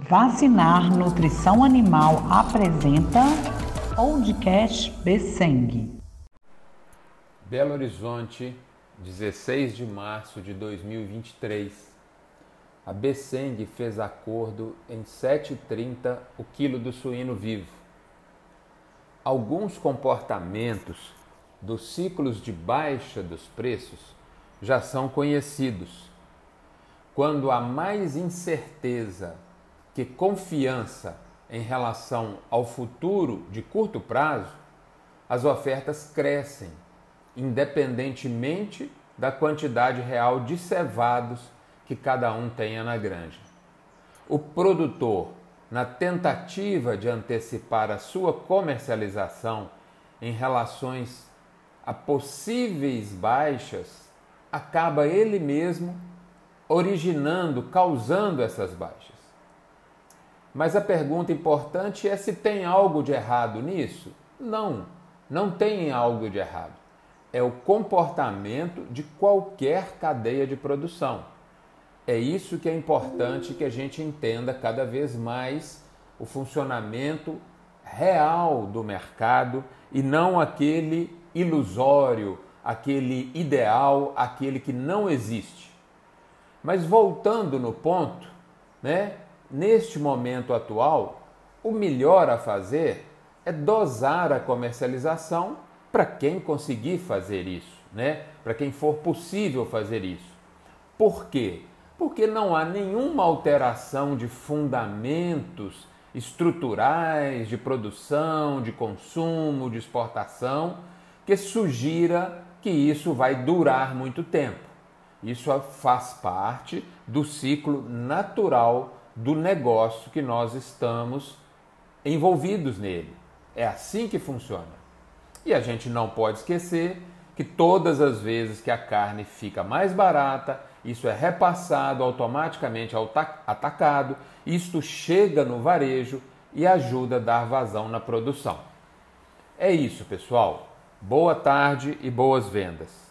Vacinar Nutrição Animal apresenta Podcast Besseng. Belo Horizonte, 16 de março de 2023. A Besseng fez acordo em 7,30 o quilo do suíno vivo. Alguns comportamentos dos ciclos de baixa dos preços já são conhecidos. Quando há mais incerteza que confiança em relação ao futuro de curto prazo, as ofertas crescem, independentemente da quantidade real de cevados que cada um tenha na granja. O produtor, na tentativa de antecipar a sua comercialização em relações a possíveis baixas, acaba ele mesmo originando, causando essas baixas. Mas a pergunta importante é se tem algo de errado nisso? Não, não tem algo de errado. É o comportamento de qualquer cadeia de produção. É isso que é importante que a gente entenda cada vez mais o funcionamento real do mercado e não aquele ilusório, aquele ideal, aquele que não existe. Mas voltando no ponto, né? Neste momento atual, o melhor a fazer é dosar a comercialização para quem conseguir fazer isso, né? Para quem for possível fazer isso. Por quê? Porque não há nenhuma alteração de fundamentos estruturais de produção, de consumo, de exportação que sugira que isso vai durar muito tempo. Isso faz parte do ciclo natural do negócio que nós estamos envolvidos nele. É assim que funciona. E a gente não pode esquecer que todas as vezes que a carne fica mais barata, isso é repassado automaticamente ao atacado, isto chega no varejo e ajuda a dar vazão na produção. É isso, pessoal. Boa tarde e boas vendas.